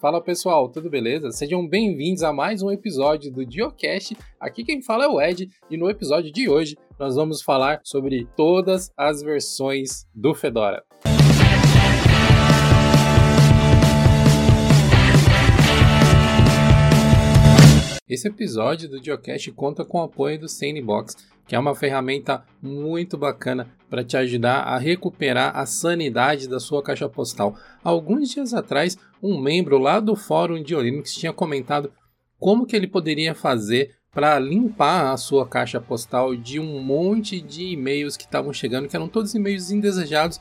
Fala pessoal, tudo beleza? Sejam bem-vindos a mais um episódio do Diocast. Aqui quem fala é o Ed e no episódio de hoje nós vamos falar sobre todas as versões do Fedora. Esse episódio do Geocast conta com o apoio do Sanebox, que é uma ferramenta muito bacana para te ajudar a recuperar a sanidade da sua caixa postal. Alguns dias atrás, um membro lá do fórum de Linux tinha comentado como que ele poderia fazer para limpar a sua caixa postal de um monte de e-mails que estavam chegando, que eram todos e-mails indesejados,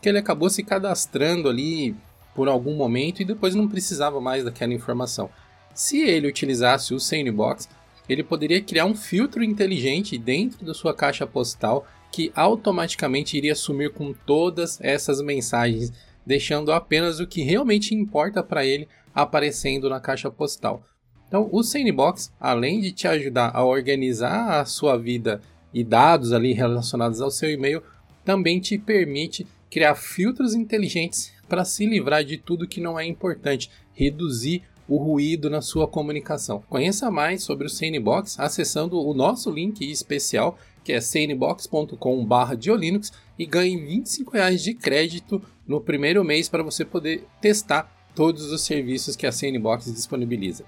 que ele acabou se cadastrando ali por algum momento e depois não precisava mais daquela informação. Se ele utilizasse o Sanebox, ele poderia criar um filtro inteligente dentro da sua caixa postal que automaticamente iria sumir com todas essas mensagens, deixando apenas o que realmente importa para ele aparecendo na caixa postal. Então, o Sanebox, além de te ajudar a organizar a sua vida e dados ali relacionados ao seu e-mail, também te permite criar filtros inteligentes para se livrar de tudo que não é importante, reduzir o ruído na sua comunicação. Conheça mais sobre o Sanebox acessando o nosso link especial que é sanebox.com/diolinux e ganhe 25 reais de crédito no primeiro mês para você poder testar todos os serviços que a Sanebox disponibiliza.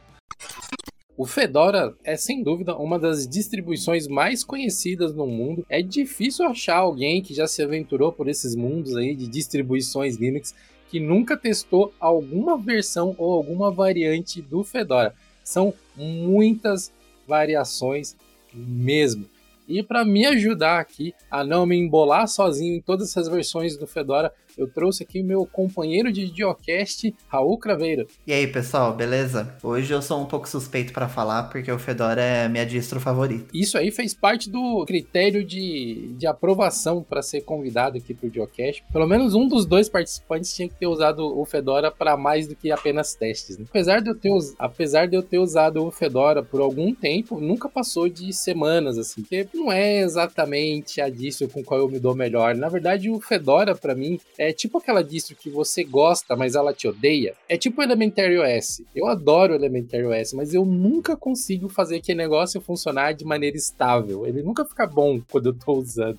O Fedora é sem dúvida uma das distribuições mais conhecidas no mundo. É difícil achar alguém que já se aventurou por esses mundos aí de distribuições Linux que nunca testou alguma versão ou alguma variante do Fedora. São muitas variações mesmo. E para me ajudar aqui a não me embolar sozinho em todas essas versões do Fedora, eu trouxe aqui o meu companheiro de Diocast, Raul Craveiro. E aí, pessoal, beleza? Hoje eu sou um pouco suspeito para falar, porque o Fedora é minha distro favorita. Isso aí fez parte do critério de, de aprovação para ser convidado aqui pro Diocast. Pelo menos um dos dois participantes tinha que ter usado o Fedora para mais do que apenas testes. Né? Apesar, de eu ter, apesar de eu ter usado o Fedora por algum tempo, nunca passou de semanas, assim, que não é exatamente a distro com qual eu me dou melhor. Na verdade, o Fedora, para mim, é tipo aquela distro que você gosta, mas ela te odeia. É tipo o Elementary OS. Eu adoro o Elementary OS, mas eu nunca consigo fazer aquele negócio funcionar de maneira estável. Ele nunca fica bom quando eu tô usando.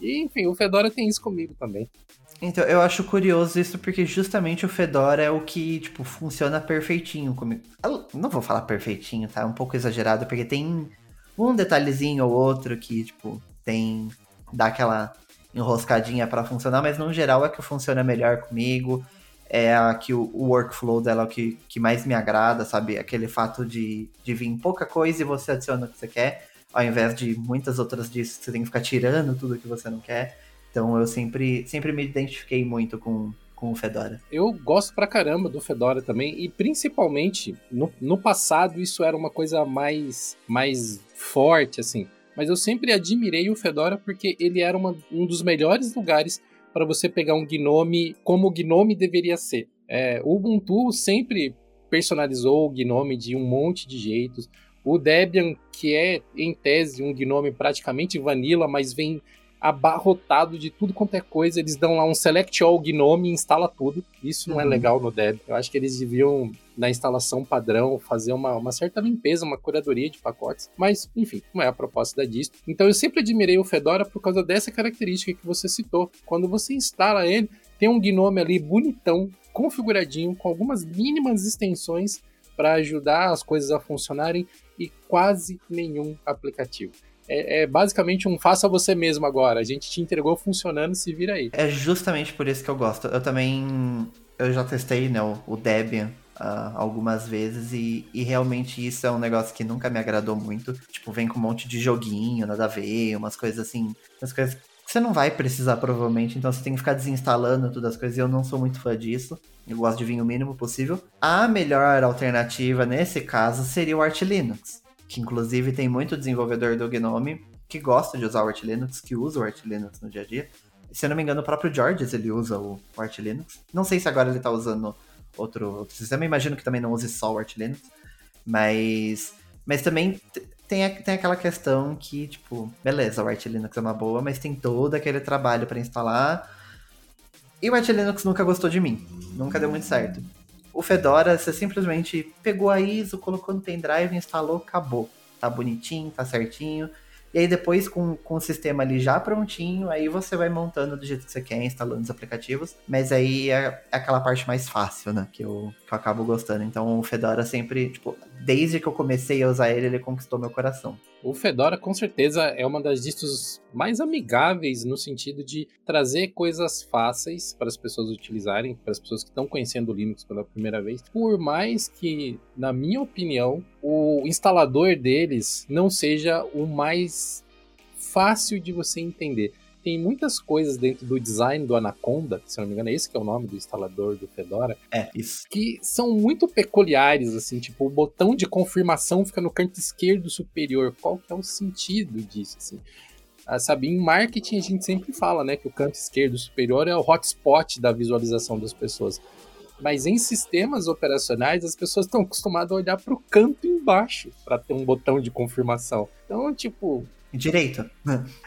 E, enfim, o Fedora tem isso comigo também. Então, eu acho curioso isso porque justamente o Fedora é o que, tipo, funciona perfeitinho comigo. Eu não vou falar perfeitinho, tá? É um pouco exagerado, porque tem um detalhezinho ou outro que, tipo, tem. dá aquela enroscadinha para funcionar, mas no geral é que funciona melhor comigo. É a que o, o workflow dela é o que, que mais me agrada, sabe? Aquele fato de, de vir pouca coisa e você adiciona o que você quer, ao invés de muitas outras disso você tem que ficar tirando tudo que você não quer. Então eu sempre, sempre me identifiquei muito com, com o Fedora. Eu gosto pra caramba do Fedora também, e principalmente no, no passado isso era uma coisa mais, mais forte, assim mas eu sempre admirei o Fedora porque ele era uma, um dos melhores lugares para você pegar um Gnome como o Gnome deveria ser. É, o Ubuntu sempre personalizou o Gnome de um monte de jeitos. O Debian, que é em tese um Gnome praticamente vanilla, mas vem abarrotado de tudo quanto é coisa. Eles dão lá um select all gnome e instala tudo. Isso não é uhum. é legal no Debian. Eu acho que eles deviam, na instalação padrão, fazer uma, uma certa limpeza, uma curadoria de pacotes. Mas, enfim, não é a proposta da distro. Então eu sempre admirei o Fedora por causa dessa característica que você citou. Quando você instala ele, tem um gnome ali bonitão, configuradinho, com algumas mínimas extensões para ajudar as coisas a funcionarem e quase nenhum aplicativo é, é, basicamente um faça você mesmo agora. A gente te entregou funcionando, se vira aí. É justamente por isso que eu gosto. Eu também. Eu já testei né, o, o Debian uh, algumas vezes e, e, realmente isso é um negócio que nunca me agradou muito. Tipo, vem com um monte de joguinho, nada a ver, umas coisas assim. Umas coisas que você não vai precisar provavelmente, então você tem que ficar desinstalando todas as coisas e eu não sou muito fã disso. Eu gosto de vir o mínimo possível. A melhor alternativa nesse caso seria o Arch Linux que inclusive tem muito desenvolvedor do Gnome que gosta de usar o Arch Linux, que usa o Arch Linux no dia a dia. Se eu não me engano, o próprio Georges ele usa o, Arch Linux. Não sei se agora ele está usando outro, outro sistema, imagino que também não use só o Arch Linux. Mas, mas também tem, tem aquela questão que, tipo, beleza, o Arch Linux é uma boa, mas tem todo aquele trabalho para instalar. E o Arch Linux nunca gostou de mim. Nunca deu muito certo. O Fedora, você simplesmente pegou a ISO, colocou no pendrive, instalou, acabou. Tá bonitinho, tá certinho. E aí depois, com, com o sistema ali já prontinho, aí você vai montando do jeito que você quer, instalando os aplicativos. Mas aí é, é aquela parte mais fácil, né? Que eu, que eu acabo gostando. Então o Fedora sempre, tipo, desde que eu comecei a usar ele, ele conquistou meu coração. O Fedora com certeza é uma das distros mais amigáveis no sentido de trazer coisas fáceis para as pessoas utilizarem, para as pessoas que estão conhecendo o Linux pela primeira vez. Por mais que, na minha opinião, o instalador deles não seja o mais fácil de você entender tem muitas coisas dentro do design do Anaconda, se não me engano é esse que é o nome do instalador do Fedora. É, isso. Que são muito peculiares, assim, tipo, o botão de confirmação fica no canto esquerdo superior. Qual que é o sentido disso, assim? Ah, sabe, em marketing a gente sempre fala, né, que o canto esquerdo superior é o hotspot da visualização das pessoas. Mas em sistemas operacionais, as pessoas estão acostumadas a olhar para o canto embaixo para ter um botão de confirmação. Então, tipo, direito.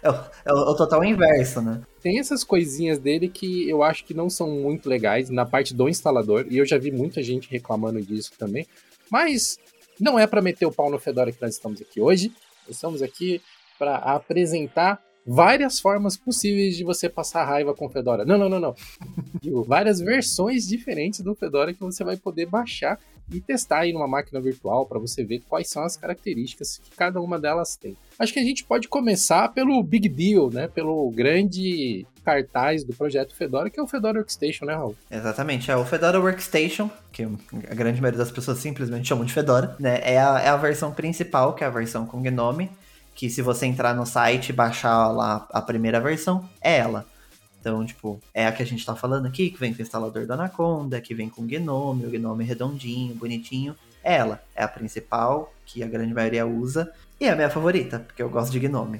É o, é o, total inverso, né? Tem essas coisinhas dele que eu acho que não são muito legais na parte do instalador, e eu já vi muita gente reclamando disso também. Mas não é para meter o pau no Fedora que nós estamos aqui hoje. Estamos aqui para apresentar várias formas possíveis de você passar raiva com o Fedora. Não, não, não, não. várias versões diferentes do Fedora que você vai poder baixar e testar aí numa máquina virtual para você ver quais são as características que cada uma delas tem. Acho que a gente pode começar pelo big deal, né? Pelo grande cartaz do projeto Fedora, que é o Fedora Workstation, né, Raul? Exatamente, é o Fedora Workstation, que a grande maioria das pessoas simplesmente chamam de Fedora, né? É a, é a versão principal, que é a versão com Gnome, que se você entrar no site e baixar lá a primeira versão, é ela. Então, tipo, é a que a gente tá falando aqui, que vem com o instalador do Anaconda, que vem com o Gnome, o Gnome redondinho, bonitinho. É ela, é a principal, que a grande maioria usa, e é a minha favorita, porque eu gosto de Gnome.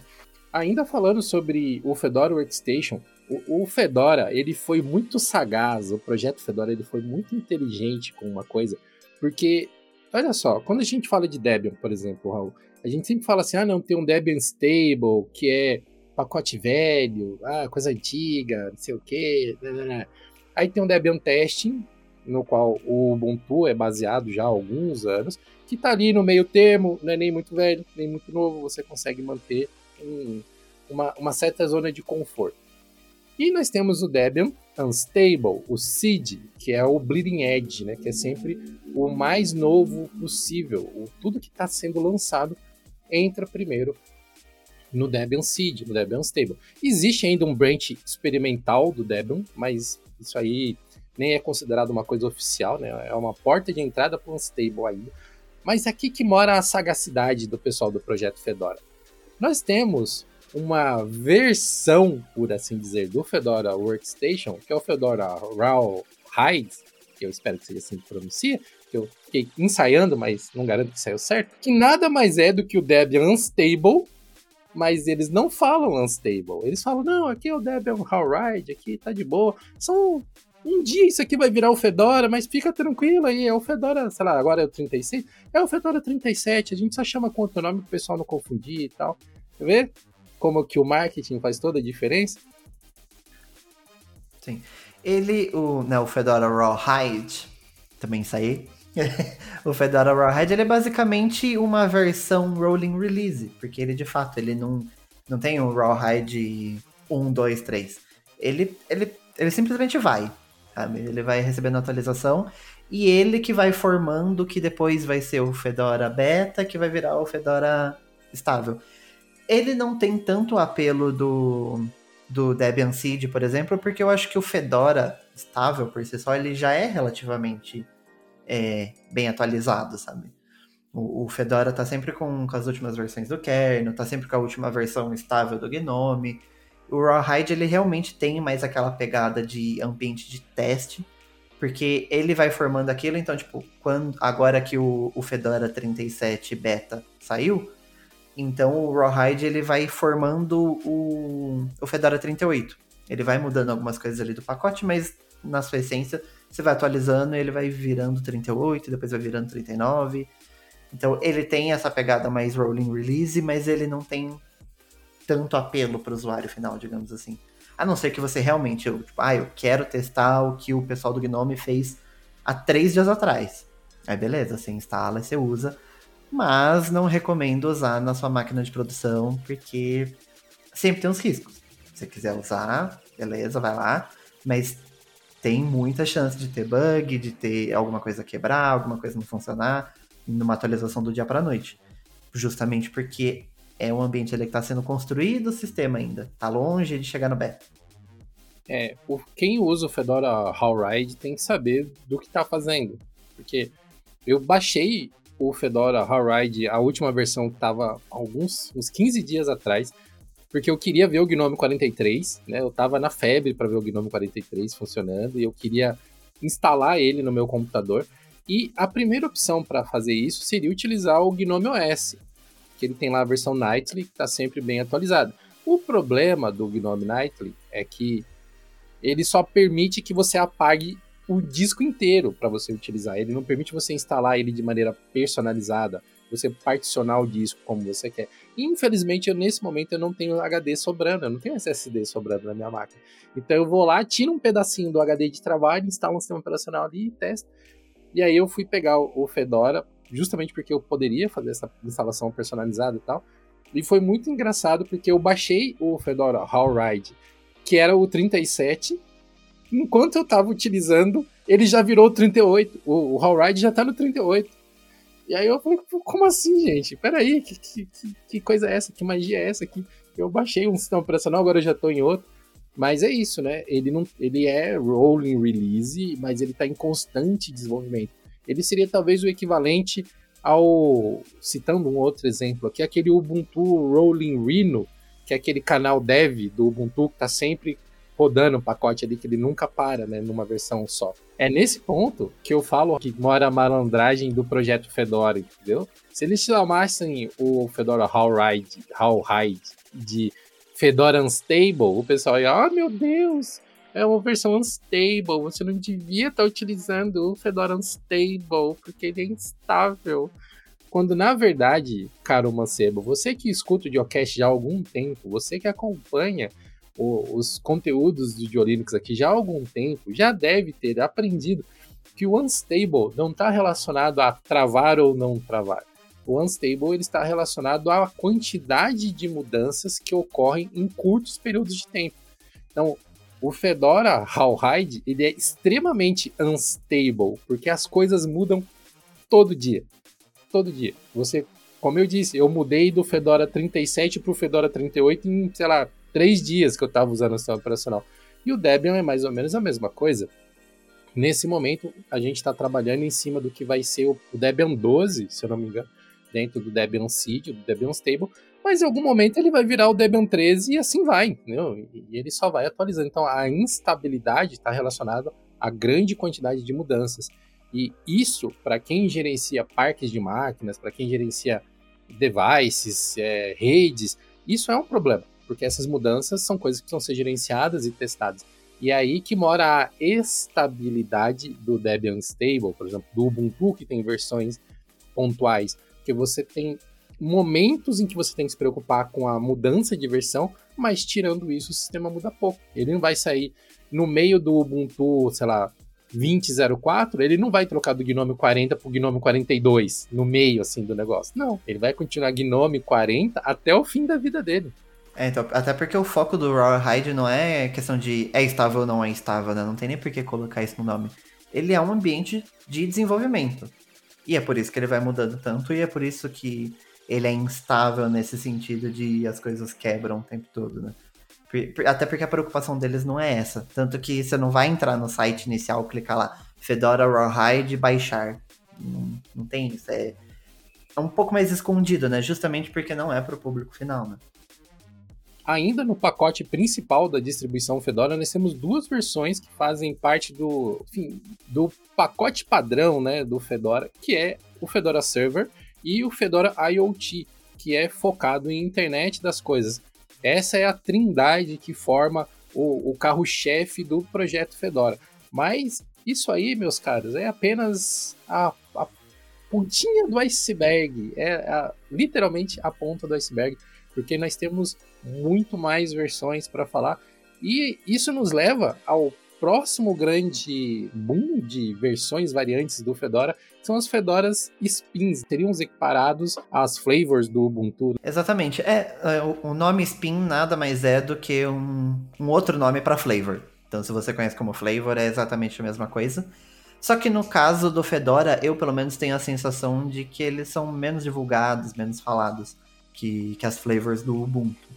Ainda falando sobre o Fedora Workstation, o, o, Fedora, ele foi muito sagaz, o projeto Fedora, ele foi muito inteligente com uma coisa, porque, olha só, quando a gente fala de Debian, por exemplo, Raul, a gente sempre fala assim, ah não, tem um Debian Stable, que é pacote velho, ah, coisa antiga, não sei o quê. Né, né, né. Aí tem um Debian Testing, no qual o Ubuntu é baseado já há alguns anos, que está ali no meio termo, não é nem muito velho, nem muito novo, você consegue manter um, uma, uma certa zona de conforto. E nós temos o Debian Unstable, o SID, que é o Bleeding Edge, né, que é sempre o mais novo possível. O, tudo que está sendo lançado entra primeiro no Debian Seed, no Debian Stable. Existe ainda um branch experimental do Debian, mas isso aí nem é considerado uma coisa oficial, né? É uma porta de entrada para um stable ainda. Mas é aqui que mora a sagacidade do pessoal do projeto Fedora. Nós temos uma versão, por assim dizer, do Fedora Workstation, que é o Fedora Rawhide, que eu espero que seja assim que pronuncia, que eu fiquei ensaiando, mas não garanto que saiu certo, que nada mais é do que o Debian Unstable mas eles não falam unstable. Eles falam, não, aqui é o Debian Howride, aqui tá de boa. São um dia isso aqui vai virar o Fedora, mas fica tranquilo aí, é o Fedora, sei lá, agora é o 36, é o Fedora 37, a gente só chama com outro nome pro pessoal não confundir e tal. Quer ver como que o marketing faz toda a diferença? Sim. Ele, o, né, o Fedora Rawhide, também saí, o Fedora Rawhide ele é basicamente uma versão rolling release, porque ele de fato ele não, não tem um Rawhide 1, 2, 3. Ele, ele, ele simplesmente vai, sabe? Ele vai recebendo atualização e ele que vai formando que depois vai ser o Fedora Beta, que vai virar o Fedora estável. Ele não tem tanto apelo do, do Debian Seed, por exemplo, porque eu acho que o Fedora estável por si só ele já é relativamente é, bem atualizado, sabe? O, o, Fedora tá sempre com, com, as últimas versões do kernel, tá sempre com a última versão estável do Gnome. O Rawhide, ele realmente tem mais aquela pegada de ambiente de teste, porque ele vai formando aquilo, então, tipo, quando, agora que o, o Fedora 37 beta saiu, então o Rawhide, ele vai formando o, o Fedora 38. Ele vai mudando algumas coisas ali do pacote, mas na sua essência você vai atualizando e ele vai virando 38, depois vai virando 39. Então ele tem essa pegada mais rolling release, mas ele não tem tanto apelo para o usuário final, digamos assim. A não ser que você realmente, eu, tipo, ah, eu quero testar o que o pessoal do Gnome fez há três dias atrás. Aí beleza, você instala e você usa. Mas não recomendo usar na sua máquina de produção, porque sempre tem uns riscos. Se você quiser usar, beleza, vai lá. Mas tem muita chance de ter bug, de ter alguma coisa quebrar, alguma coisa não funcionar numa atualização do dia para noite. Justamente porque é um ambiente ali que está sendo construído o sistema ainda. Tá longe de chegar no beta. É, quem usa o Fedora Howride tem que saber do que está fazendo. Porque eu baixei o Fedora Howride, a última versão que estava alguns uns 15 dias atrás, porque eu queria ver o Gnome 43, né? Eu estava na febre para ver o Gnome 43 funcionando e eu queria instalar ele no meu computador. E a primeira opção para fazer isso seria utilizar o Gnome OS, que ele tem lá a versão Nightly, que está sempre bem atualizada. O problema do Gnome Nightly é que ele só permite que você apague o disco inteiro para você utilizar. Ele não permite você instalar ele de maneira personalizada, você particionar o disco como você quer. Infelizmente, eu, nesse momento eu não tenho HD sobrando, eu não tenho SSD sobrando na minha máquina. Então eu vou lá, tiro um pedacinho do HD de trabalho, instalo um sistema operacional ali e testo. E aí eu fui pegar o Fedora, justamente porque eu poderia fazer essa instalação personalizada e tal. E foi muito engraçado porque eu baixei o Fedora Howride que era o 37. Enquanto eu tava utilizando, ele já virou o 38. O, o Howride já tá no 38. E aí eu falei, como assim, gente? Peraí, que, que, que coisa é essa? Que magia é essa aqui? Eu baixei um sistema operacional, agora eu já tô em outro. Mas é isso, né? Ele, não, ele é rolling release, mas ele está em constante desenvolvimento. Ele seria talvez o equivalente ao. Citando um outro exemplo aqui, aquele Ubuntu Rolling Rhino, que é aquele canal dev do Ubuntu que tá sempre rodando um pacote ali que ele nunca para, né, numa versão só. É nesse ponto que eu falo que mora a malandragem do projeto Fedora, entendeu? Se eles chamassem o Fedora Howride, Howride de Fedora Unstable, o pessoal ia, ah, oh, meu Deus, é uma versão unstable, você não devia estar tá utilizando o Fedora Unstable, porque ele é instável. Quando na verdade, caro Mancebo, você que escuta o Diocast já há algum tempo, você que acompanha o, os conteúdos do Diolinux aqui já há algum tempo, já deve ter aprendido que o unstable não está relacionado a travar ou não travar. O unstable ele está relacionado à quantidade de mudanças que ocorrem em curtos períodos de tempo. Então, o Fedora Howhide ele é extremamente unstable, porque as coisas mudam todo dia todo dia. Você, como eu disse, eu mudei do Fedora 37 para o Fedora 38 em, sei lá, três dias que eu estava usando o sistema operacional. E o Debian é mais ou menos a mesma coisa. Nesse momento, a gente está trabalhando em cima do que vai ser o, Debian 12, se eu não me engano, dentro do Debian Seed, do Debian Stable, mas em algum momento ele vai virar o Debian 13 e assim vai, entendeu? E ele só vai atualizando. Então a instabilidade está relacionada à grande quantidade de mudanças. E isso, para quem gerencia parques de máquinas, para quem gerencia devices, é, redes, isso é um problema, porque essas mudanças são coisas que precisam ser gerenciadas e testadas. E é aí que mora a estabilidade do Debian Stable, por exemplo, do Ubuntu, que tem versões pontuais, que você tem momentos em que você tem que se preocupar com a mudança de versão, mas tirando isso, o sistema muda pouco. Ele não vai sair no meio do Ubuntu, sei lá, 2004, ele não vai trocar do Gnome 40 pro Gnome 42 no meio assim do negócio. Não, ele vai continuar Gnome 40 até o fim da vida dele. É, então, até porque o foco do Rawhide não é questão de é estável ou não é estável, né? Não tem nem por que colocar isso no nome. Ele é um ambiente de desenvolvimento. E é por isso que ele vai mudando tanto, e é por isso que ele é instável nesse sentido de as coisas quebram o tempo todo, né? Até porque a preocupação deles não é essa. Tanto que você não vai entrar no site inicial, clicar lá, Fedora Rawhide baixar. Não, não tem isso. É, é um pouco mais escondido, né? Justamente porque não é para o público final, né? Ainda no pacote principal da distribuição Fedora, nós temos duas versões que fazem parte do, enfim, do pacote padrão né, do Fedora, que é o Fedora Server e o Fedora IoT, que é focado em internet das coisas. Essa é a trindade que forma o, o carro-chefe do projeto Fedora. Mas isso aí, meus caros, é apenas a, a pontinha do iceberg. É a, literalmente a ponta do iceberg, porque nós temos muito mais versões para falar. E isso nos leva ao próximo grande boom de versões variantes do Fedora são as Fedoras Spins, teriam os equiparados às flavors do Ubuntu. Exatamente. É, é o nome Spin nada mais é do que um, um outro nome para flavor. Então, se você conhece como flavor, é exatamente a mesma coisa. Só que no caso do Fedora, eu pelo menos tenho a sensação de que eles são menos divulgados, menos falados que, que as flavors do Ubuntu.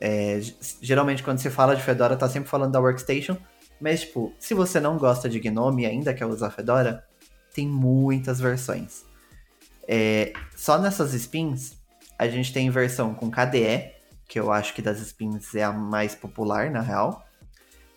É, geralmente quando se fala de Fedora, tá sempre falando da Workstation, mas tipo, se você não gosta de GNOME e ainda quer usar Fedora, tem muitas versões. É, só nessas spins, a gente tem versão com KDE, que eu acho que das spins é a mais popular, na real.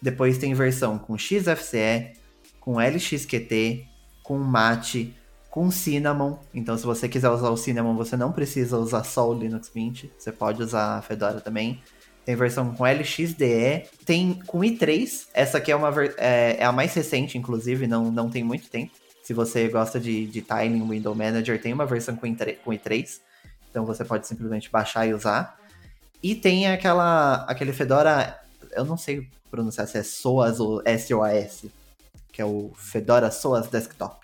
Depois tem versão com XFCE, com LXQT, com Mate, com Cinnamon. Então, se você quiser usar o Cinnamon, você não precisa usar só o Linux Mint. Você pode usar a Fedora também. Tem versão com LXDE. Tem com i3. Essa aqui é, uma, é, é, a mais recente, inclusive, não, não tem muito tempo. Se você gosta de, de Tiling Window Manager, tem uma versão com i3, com i3. Então você pode simplesmente baixar e usar. E tem aquela, aquele Fedora, eu não sei pronunciar se é SOAS ou SOAS, que é o Fedora SOAS Desktop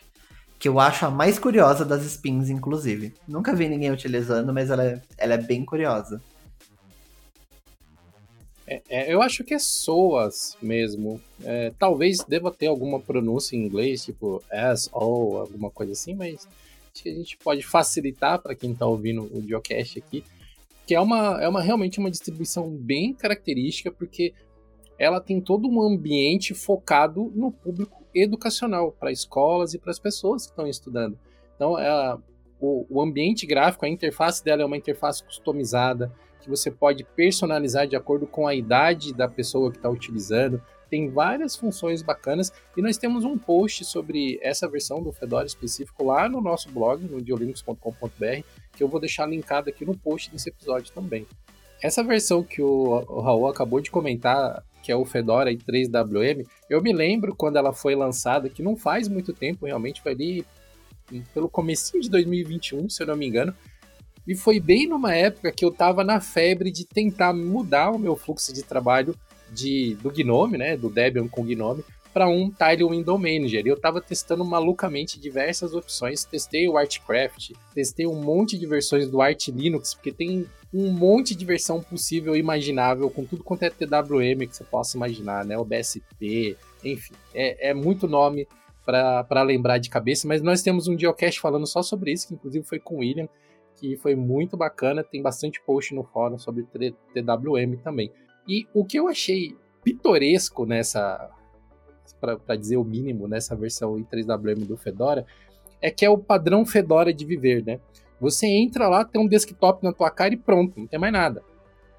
que eu acho a mais curiosa das spins, inclusive. Nunca vi ninguém utilizando, mas ela é, ela é bem curiosa. É, é, eu acho que é SOAS mesmo. É, talvez deva ter alguma pronúncia em inglês, tipo S, O, alguma coisa assim, mas acho que a gente pode facilitar para quem está ouvindo o Geocache aqui, que é uma, é uma realmente uma distribuição bem característica, porque ela tem todo um ambiente focado no público educacional para escolas e para as pessoas que estão estudando. Então, é, o, o ambiente gráfico, a interface dela é uma interface customizada, que você pode personalizar de acordo com a idade da pessoa que está utilizando. Tem várias funções bacanas e nós temos um post sobre essa versão do Fedora específico lá no nosso blog, no diolinux.com.br, que eu vou deixar linkado aqui no post desse episódio também. Essa versão que o, o Raul acabou de comentar, que é o Fedora i3WM, eu me lembro quando ela foi lançada, que não faz muito tempo, realmente foi ali pelo comecinho de 2021, se eu não me engano, e foi bem numa época que eu estava na febre de tentar mudar o meu fluxo de trabalho de, do Gnome, né, do Debian com Gnome, para um Tile Window Manager. Eu estava testando malucamente diversas opções. Testei o Artcraft, testei um monte de versões do Arch Linux, porque tem um monte de versão possível e imaginável, com tudo quanto é TWM que você possa imaginar, né? O BSP, enfim, é, é muito nome para lembrar de cabeça, mas nós temos um geocache falando só sobre isso, que inclusive foi com o William, que foi muito bacana, tem bastante post no fórum sobre TWM também. E o que eu achei pitoresco nessa, para dizer o mínimo, nessa versão i3WM do Fedora, é que é o padrão Fedora de viver, né? Você entra lá, tem um desktop na tua cara e pronto, não tem mais nada.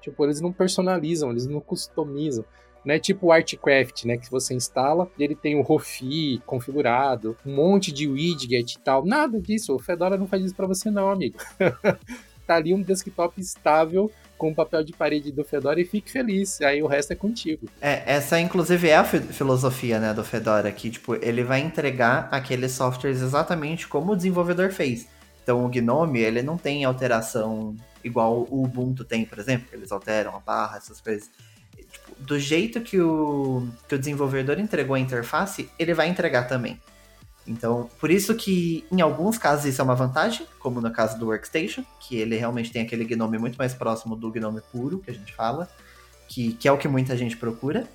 Tipo, eles não personalizam, eles não customizam. Não é tipo o Artcraft, né? Que você instala e ele tem o Rofi configurado, um monte de widget e tal. Nada disso. O Fedora não faz isso para você, não, amigo. tá ali um desktop estável com papel de parede do Fedora e fique feliz. Aí o resto é contigo. É, essa inclusive é a filosofia, né, do Fedora, que tipo, ele vai entregar aqueles softwares exatamente como o desenvolvedor fez. Então o Gnome, ele não tem alteração igual o Ubuntu tem, por exemplo, que eles alteram a barra, essas coisas. Tipo, do jeito que o, que o desenvolvedor entregou a interface, ele vai entregar também. Então, por isso que em alguns casos isso é uma vantagem, como no caso do Workstation, que ele realmente tem aquele Gnome muito mais próximo do Gnome puro, que a gente fala, que, que é o que muita gente procura.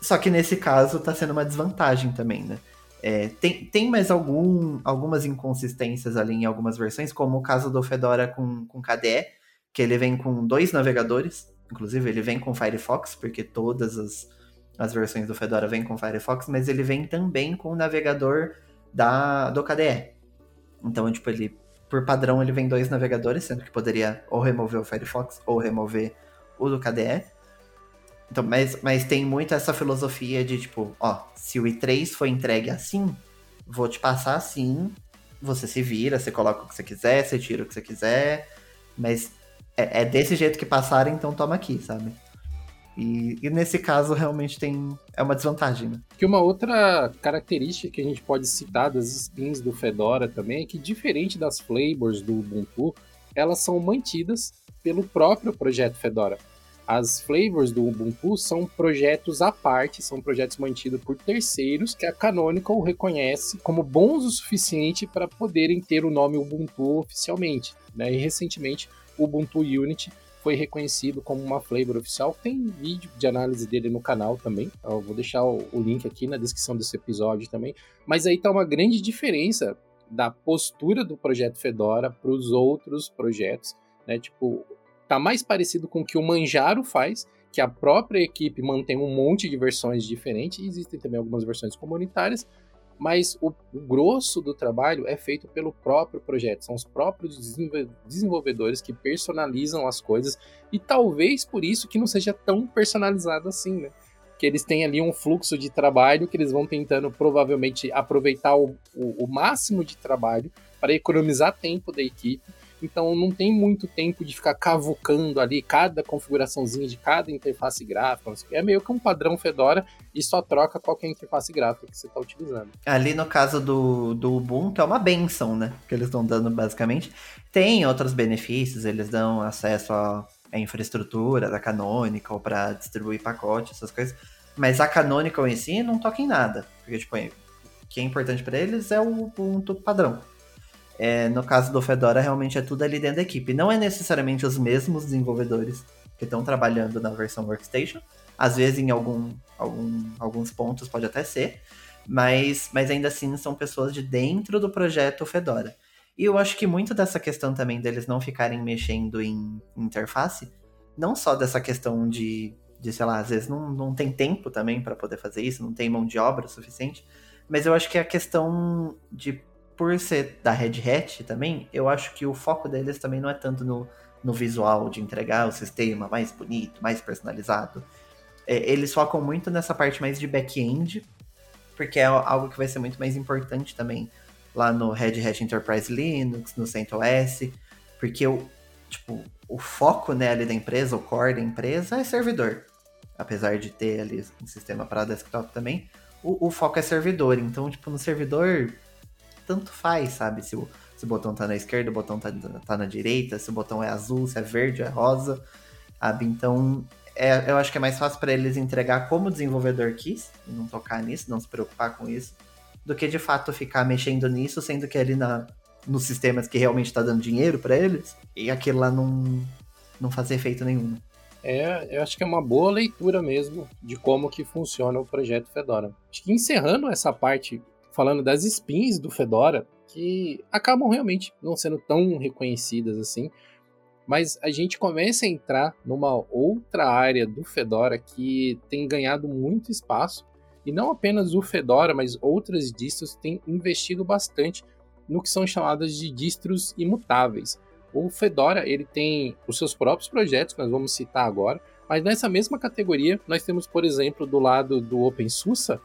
Só que nesse caso está sendo uma desvantagem também, né? É, tem, tem mais algum, algumas inconsistências ali em algumas versões, como o caso do Fedora com, com KDE, que ele vem com dois navegadores, inclusive ele vem com Firefox, porque todas as, as versões do Fedora vêm com Firefox, mas ele vem também com o navegador da, do KDE. Então, tipo, ele, por padrão, ele vem dois navegadores, sendo que poderia ou remover o Firefox ou remover o do KDE. Então, mas, mas tem muito essa filosofia de tipo, ó, se o i3 foi entregue assim, vou te passar assim, você se vira, você coloca o que você quiser, você tira o que você quiser, mas é, é desse jeito que passaram, então toma aqui, sabe? E, e, nesse caso realmente tem é uma desvantagem. Né? Que uma outra característica que a gente pode citar das skins do Fedora também é que diferente das flavors do Ubuntu, elas são mantidas pelo próprio projeto Fedora as flavors do Ubuntu são projetos à parte, são projetos mantidos por terceiros que a Canonical reconhece como bons o suficiente para poderem ter o nome Ubuntu oficialmente. Né? E recentemente o Ubuntu Unity foi reconhecido como uma flavor oficial. Tem vídeo de análise dele no canal também. Eu vou deixar o, link aqui na descrição desse episódio também. Mas aí tá uma grande diferença da postura do projeto Fedora para os outros projetos, né? Tipo, tá mais parecido com o que o Manjaro faz, que a própria equipe mantém um monte de versões diferentes, existem também algumas versões comunitárias, mas o, o, grosso do trabalho é feito pelo próprio projeto, são os próprios desenvolvedores que personalizam as coisas, e talvez por isso que não seja tão personalizado assim, né? Que eles têm ali um fluxo de trabalho que eles vão tentando provavelmente aproveitar o, o, o máximo de trabalho para economizar tempo da equipe então não tem muito tempo de ficar cavucando ali cada configuraçãozinha de cada interface gráfica. É meio que um padrão Fedora e só troca qualquer interface gráfica que você está utilizando. Ali no caso do, do Ubuntu é uma benção, né? Que eles estão dando basicamente. Tem outros benefícios, eles dão acesso à, à infraestrutura da Canonical para distribuir pacotes, essas coisas. Mas a Canonical em si não toca em nada. Porque, tipo, o que é importante para eles é o Ubuntu padrão. É, no caso do Fedora, realmente é tudo ali dentro da equipe. Não é necessariamente os mesmos desenvolvedores que estão trabalhando na versão Workstation. Às vezes, em algum, algum, alguns pontos, pode até ser. Mas, mas ainda assim, são pessoas de dentro do projeto Fedora. E eu acho que muito dessa questão também deles não ficarem mexendo em interface, não só dessa questão de, de sei lá, às vezes não, não tem tempo também para poder fazer isso, não tem mão de obra suficiente, mas eu acho que é a questão de por ser da Red Hat também, eu acho que o foco deles também não é tanto no, no visual, de entregar o sistema mais bonito, mais personalizado. É, eles focam muito nessa parte mais de back-end, porque é algo que vai ser muito mais importante também lá no Red Hat Enterprise Linux, no CentOS, porque o, tipo, o foco né, ali da empresa, o core da empresa é servidor. Apesar de ter ali um sistema para desktop também, o, o foco é servidor. Então, tipo, no servidor tanto faz, sabe? Se o, se o botão tá na esquerda, o botão tá, tá na direita, se o botão é azul, se é verde, é rosa, sabe? Então, é, eu acho que é mais fácil para eles entregar como o desenvolvedor quis, e não tocar nisso, não se preocupar com isso, do que de fato ficar mexendo nisso, sendo que ali na, nos sistemas que realmente está dando dinheiro para eles, e aquilo lá não, não fazer efeito nenhum. É, eu acho que é uma boa leitura mesmo de como que funciona o projeto Fedora. Acho que encerrando essa parte falando das spins do Fedora, que acabam realmente não sendo tão reconhecidas assim, mas a gente começa a entrar numa outra área do Fedora que tem ganhado muito espaço, e não apenas o Fedora, mas outras distros têm investido bastante no que são chamadas de distros imutáveis. O Fedora ele tem os seus próprios projetos, que nós vamos citar agora, mas nessa mesma categoria nós temos, por exemplo, do lado do OpenSUSE,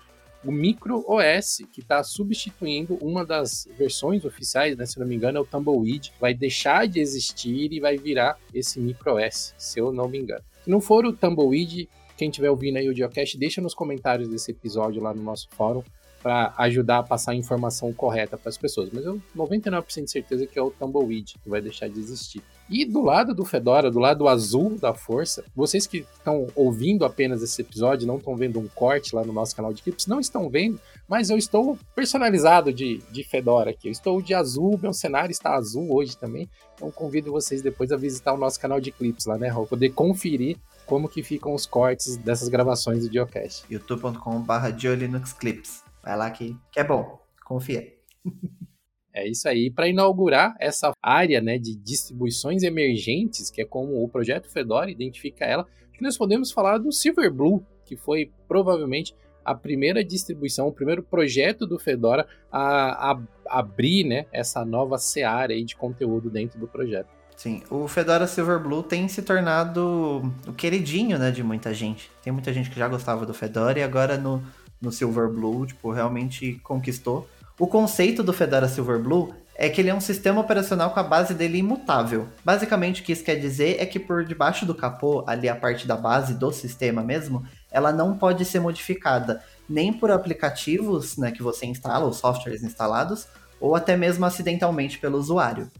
o Micro OS, que está substituindo uma das versões oficiais, né, se não me engano, é o Tumbleweed, vai deixar de existir e vai virar esse Micro OS, se eu não me engano. Se não for o Tumbleweed, quem estiver ouvindo aí o Geocast, deixa nos comentários desse episódio lá no nosso fórum para ajudar a passar a informação correta para as pessoas. Mas eu 99% de certeza que é o Tumbleweed que vai deixar de existir. E do lado do Fedora, do lado azul da força, vocês que estão ouvindo apenas esse episódio, não estão vendo um corte lá no nosso canal de clips, não estão vendo, mas eu estou personalizado de, de Fedora aqui. Eu estou de azul, meu cenário está azul hoje também. Então convido vocês depois a visitar o nosso canal de clips lá, né, Raul? Poder conferir como que ficam os cortes dessas gravações do Geocast. youtube.com.br Clips. Vai lá que, que é bom. Confia. É isso aí. Para inaugurar essa área né, de distribuições emergentes, que é como o projeto Fedora identifica ela, que nós podemos falar do Silverblue, que foi provavelmente a primeira distribuição, o primeiro projeto do Fedora a, a, abrir né, essa nova seara aí de conteúdo dentro do projeto. Sim, o Fedora Silverblue tem se tornado o queridinho né, de muita gente. Tem muita gente que já gostava do Fedora e agora no, no Silverblue, tipo, realmente conquistou. O conceito do Fedora Silverblue é que ele é um sistema operacional com a base dele imutável. Basicamente, o que isso quer dizer é que por debaixo do capô, ali a parte da base do sistema mesmo, ela não pode ser modificada nem por aplicativos né, que você instala, ou softwares instalados, ou até mesmo acidentalmente pelo usuário.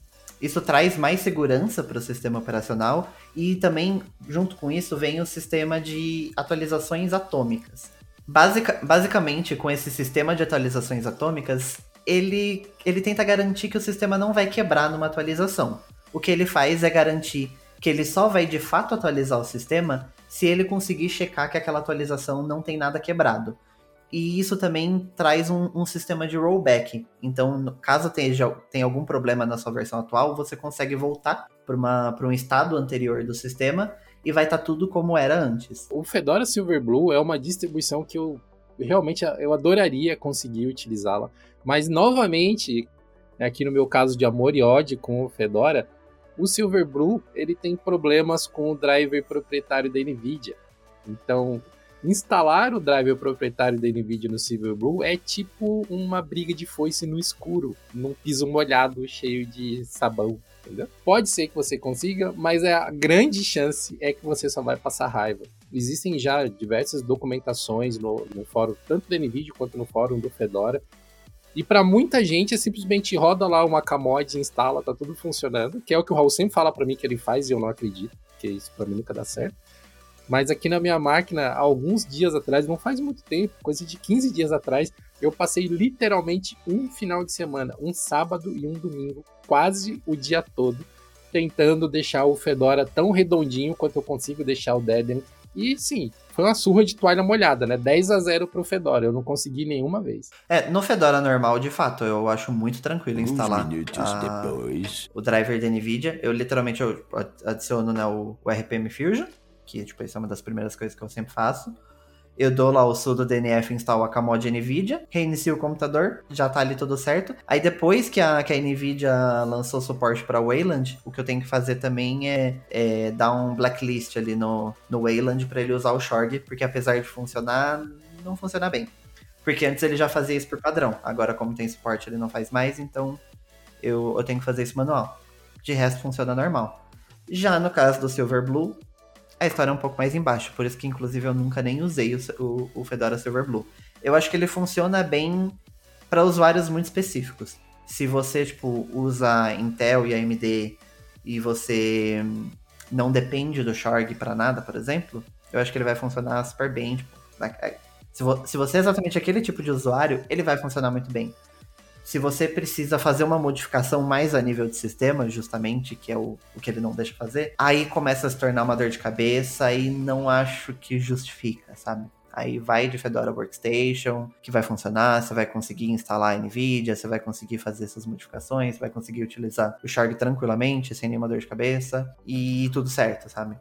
Isso traz mais segurança para o sistema operacional e também, junto com isso, vem o sistema de atualizações atômicas. Basica, basicamente, com esse sistema de atualizações atômicas, ele, ele tenta garantir que o sistema não vai quebrar numa atualização. O que ele faz é garantir que ele só vai de fato atualizar o sistema se ele conseguir checar que aquela atualização não tem nada quebrado. E isso também traz um, um sistema de rollback. Então, caso tenha, tenha algum problema na sua versão atual, você consegue voltar para um estado anterior do sistema e vai estar tá tudo como era antes. O Fedora Silverblue é uma distribuição que eu realmente eu adoraria conseguir utilizá-la. Mas, novamente, aqui no meu caso de amor e ódio com o Fedora, o Silverblue ele tem problemas com o driver proprietário da NVIDIA. Então, instalar o driver proprietário da NVIDIA no Silverblue é tipo uma briga de foice no escuro, num piso molhado cheio de sabão. Entendeu? Pode ser que você consiga, mas é a grande chance é que você só vai passar raiva. Existem já diversas documentações no, no fórum, tanto da NVIDIA quanto no fórum do Fedora, e para muita gente é simplesmente roda lá uma camod, instala, tá tudo funcionando, que é o que o Raul sempre fala para mim que ele faz e eu não acredito, que isso para mim nunca dá certo. Mas aqui na minha máquina, alguns dias atrás, não faz muito tempo, coisa de 15 dias atrás, eu passei literalmente um final de semana, um sábado e um domingo, quase o dia todo, tentando deixar o Fedora tão redondinho quanto eu consigo deixar o Debian. E sim, foi uma surra de toalha molhada, né? 10 a 0 pro Fedora. Eu não consegui nenhuma vez. É, no Fedora normal, de fato, eu acho muito tranquilo instalar a... depois. o driver da NVIDIA. Eu literalmente eu adiciono né, o, o RPM Fusion, que tipo, isso é uma das primeiras coisas que eu sempre faço eu dou lá o sudo DNF install a Camod NVIDIA, reinicio o computador, já tá ali tudo certo. Aí depois que a, que a NVIDIA lançou suporte para Wayland, o que eu tenho que fazer também é, é dar um blacklist ali no, no Wayland para ele usar o Shorg, porque apesar de funcionar, não funciona bem. Porque antes ele já fazia isso por padrão, agora como tem suporte ele não faz mais, então eu, eu tenho que fazer isso manual. De resto funciona normal. Já no caso do Silverblue, a história é um pouco mais embaixo, por isso que inclusive eu nunca nem usei o, o, Fedora Silverblue. Eu acho que ele funciona bem para usuários muito específicos. Se você, tipo, usa Intel e AMD e você não depende do Shorg para nada, por exemplo, eu acho que ele vai funcionar super bem. Tipo, se você é exatamente aquele tipo de usuário, ele vai funcionar muito bem. Se você precisa fazer uma modificação mais a nível de sistema, justamente, que é o, o que ele não deixa fazer, aí começa a se tornar uma dor de cabeça e não acho que justifica, sabe? Aí vai de Fedora Workstation, que vai funcionar, você vai conseguir instalar a NVIDIA, você vai conseguir fazer essas modificações, você vai conseguir utilizar o Shard tranquilamente, sem nenhuma dor de cabeça, e tudo certo, sabe?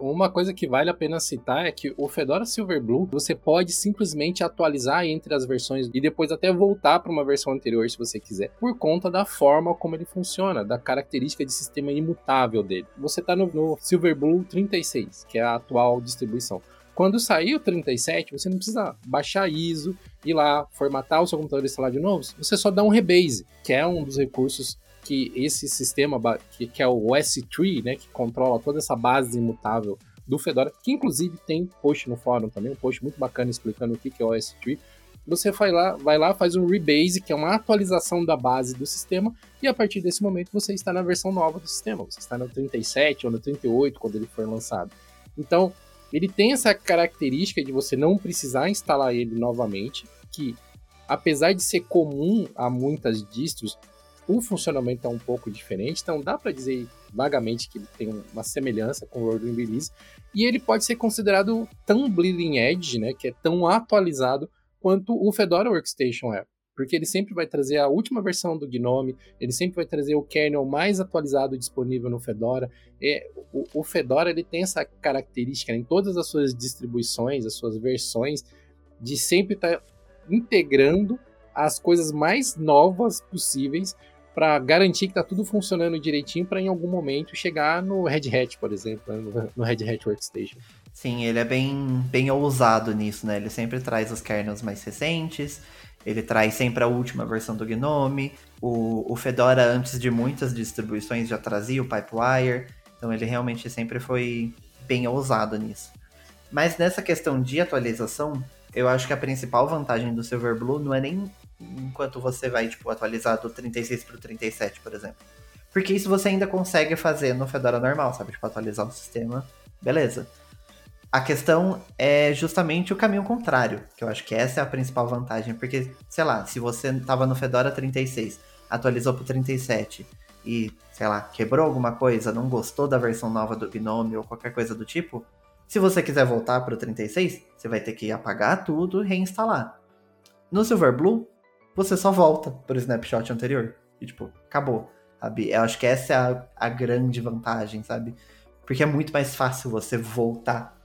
Uma coisa que vale a pena citar é que o Fedora Silverblue você pode simplesmente atualizar entre as versões e depois até voltar para uma versão anterior se você quiser, por conta da forma como ele funciona, da característica de sistema imutável dele. Você está no, no Silverblue 36, que é a atual distribuição. Quando sair o 37, você não precisa baixar ISO, ir lá, formatar o seu computador e instalar de novo. Você só dá um rebase, que é um dos recursos que esse sistema, que, é o S3, né, que controla toda essa base imutável do Fedora, que inclusive tem post no fórum também, um post muito bacana explicando o que, que é o S3. Você vai lá, vai lá, faz um rebase, que é uma atualização da base do sistema, e a partir desse momento você está na versão nova do sistema. Você está no 37 ou no 38 quando ele for lançado. Então, ele tem essa característica de você não precisar instalar ele novamente, que apesar de ser comum a muitas distros, o funcionamento é um pouco diferente, então dá para dizer vagamente que ele tem uma semelhança com o Rolling Release, e ele pode ser considerado tão bleeding edge, né, que é tão atualizado quanto o Fedora Workstation é. Porque ele sempre vai trazer a última versão do Gnome, ele sempre vai trazer o kernel mais atualizado disponível no Fedora. É, o, o, Fedora ele tem essa característica né, em todas as suas distribuições, as suas versões, de sempre estar tá integrando as coisas mais novas possíveis para garantir que tá tudo funcionando direitinho para em algum momento chegar no Red Hat, por exemplo, né, no Red Hat Workstation. Sim, ele é bem, bem ousado nisso, né? Ele sempre traz os kernels mais recentes, ele traz sempre a última versão do Gnome. O, o Fedora, antes de muitas distribuições, já trazia o Pipewire, então ele realmente sempre foi bem ousado nisso. Mas nessa questão de atualização, eu acho que a principal vantagem do Silverblue não é nem enquanto você vai, tipo, atualizar do 36 para o 37, por exemplo. Porque isso você ainda consegue fazer no Fedora normal, sabe? Tipo, atualizar o sistema, beleza. A questão é justamente o caminho contrário, que eu acho que essa é a principal vantagem, porque, sei lá, se você estava no Fedora 36, atualizou para 37 e, sei lá, quebrou alguma coisa, não gostou da versão nova do Gnome ou qualquer coisa do tipo, se você quiser voltar para o 36, você vai ter que apagar tudo e reinstalar. No Silverblue, você só volta para o snapshot anterior. E, tipo, acabou. Sabe? Eu acho que essa é a, a grande vantagem, sabe? Porque é muito mais fácil você voltar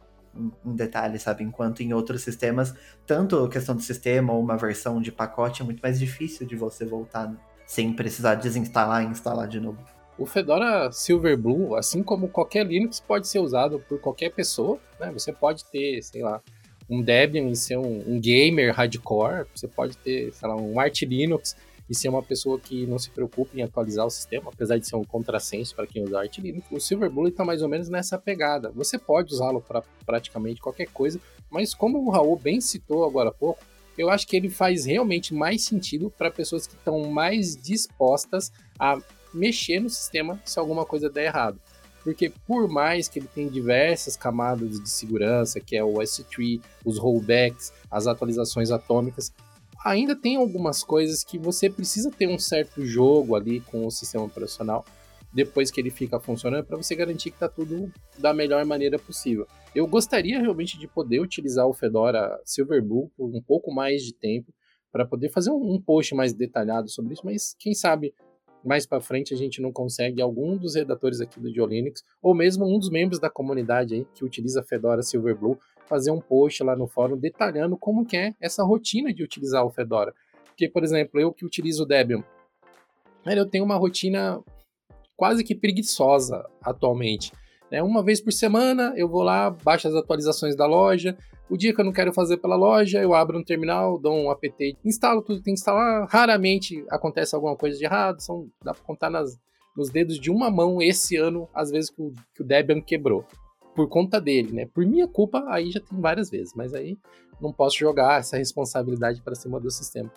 em detalhe, sabe? Enquanto em outros sistemas, tanto a questão do sistema ou uma versão de pacote é muito mais difícil de você voltar né? sem precisar desinstalar e instalar de novo. O Fedora Silverblue, assim como qualquer Linux, pode ser usado por qualquer pessoa. Né? Você pode ter, sei lá, um Debian e ser um, um gamer hardcore. Você pode ter, sei lá, um Arch Linux e ser uma pessoa que não se preocupa em atualizar o sistema, apesar de ser um contrassenso para quem usa Arch Linux, o Silverblue está mais ou menos nessa pegada. Você pode usá-lo para praticamente qualquer coisa, mas como o Raul bem citou agora há pouco, eu acho que ele faz realmente mais sentido para pessoas que estão mais dispostas a mexer no sistema se alguma coisa der errado. Porque por mais que ele tenha diversas camadas de segurança, que é o S3, os rollbacks, as atualizações atômicas, ainda tem algumas coisas que você precisa ter um certo jogo ali com o sistema operacional depois que ele fica funcionando para você garantir que está tudo da melhor maneira possível. Eu gostaria realmente de poder utilizar o Fedora Silverblue por um pouco mais de tempo para poder fazer um, post mais detalhado sobre isso, mas quem sabe mais para frente a gente não consegue algum dos redatores aqui do Diolinux ou mesmo um dos membros da comunidade aí que utiliza Fedora Silverblue fazer um post lá no fórum detalhando como que é essa rotina de utilizar o Fedora. Porque, por exemplo, eu que utilizo o Debian, eu tenho uma rotina quase que preguiçosa atualmente. Né? Uma vez por semana eu vou lá, baixo as atualizações da loja. O dia que eu não quero fazer pela loja, eu abro um terminal, dou um apt, instalo tudo que tem que instalar. Raramente acontece alguma coisa de errado, são, dá para contar nas, nos dedos de uma mão esse ano, às vezes que o, que o Debian quebrou por conta dele, né? Por minha culpa, aí já tem várias vezes, mas aí não posso jogar essa responsabilidade para cima do sistema.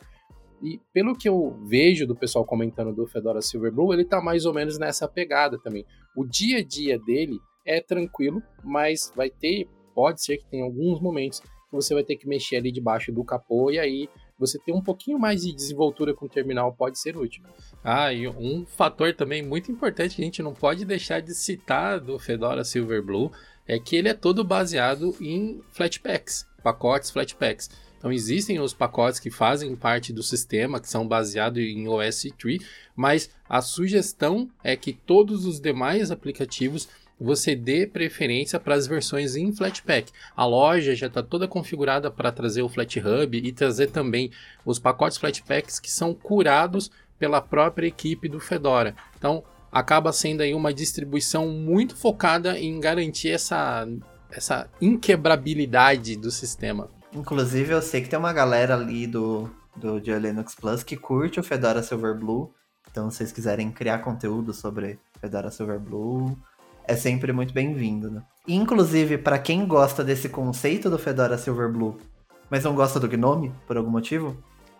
E pelo que eu vejo do pessoal comentando do Fedora Silverblue, ele tá mais ou menos nessa pegada também. O dia a dia dele é tranquilo, mas vai ter, pode ser que tenha alguns momentos que você vai ter que mexer ali debaixo do capô e aí você ter um pouquinho mais de desenvoltura com o terminal pode ser útil. Ah, e um fator também muito importante que a gente não pode deixar de citar do Fedora Silverblue é que ele é todo baseado em Flatpaks, pacotes Flatpaks. Então existem os pacotes que fazem parte do sistema, que são baseados em OS 3, mas a sugestão é que todos os demais aplicativos você dê preferência para as versões em Flatpak. A loja já está toda configurada para trazer o FlatHub e trazer também os pacotes Flatpaks que são curados pela própria equipe do Fedora. Então acaba sendo aí uma distribuição muito focada em garantir essa, essa inquebrabilidade do sistema. Inclusive eu sei que tem uma galera ali do, do Linux Plus que curte o Fedora Silverblue. Então se vocês quiserem criar conteúdo sobre Fedora Silverblue, é sempre muito bem-vindo, né? Inclusive, para quem gosta desse conceito do Fedora Silverblue, mas não gosta do Gnome, por algum motivo,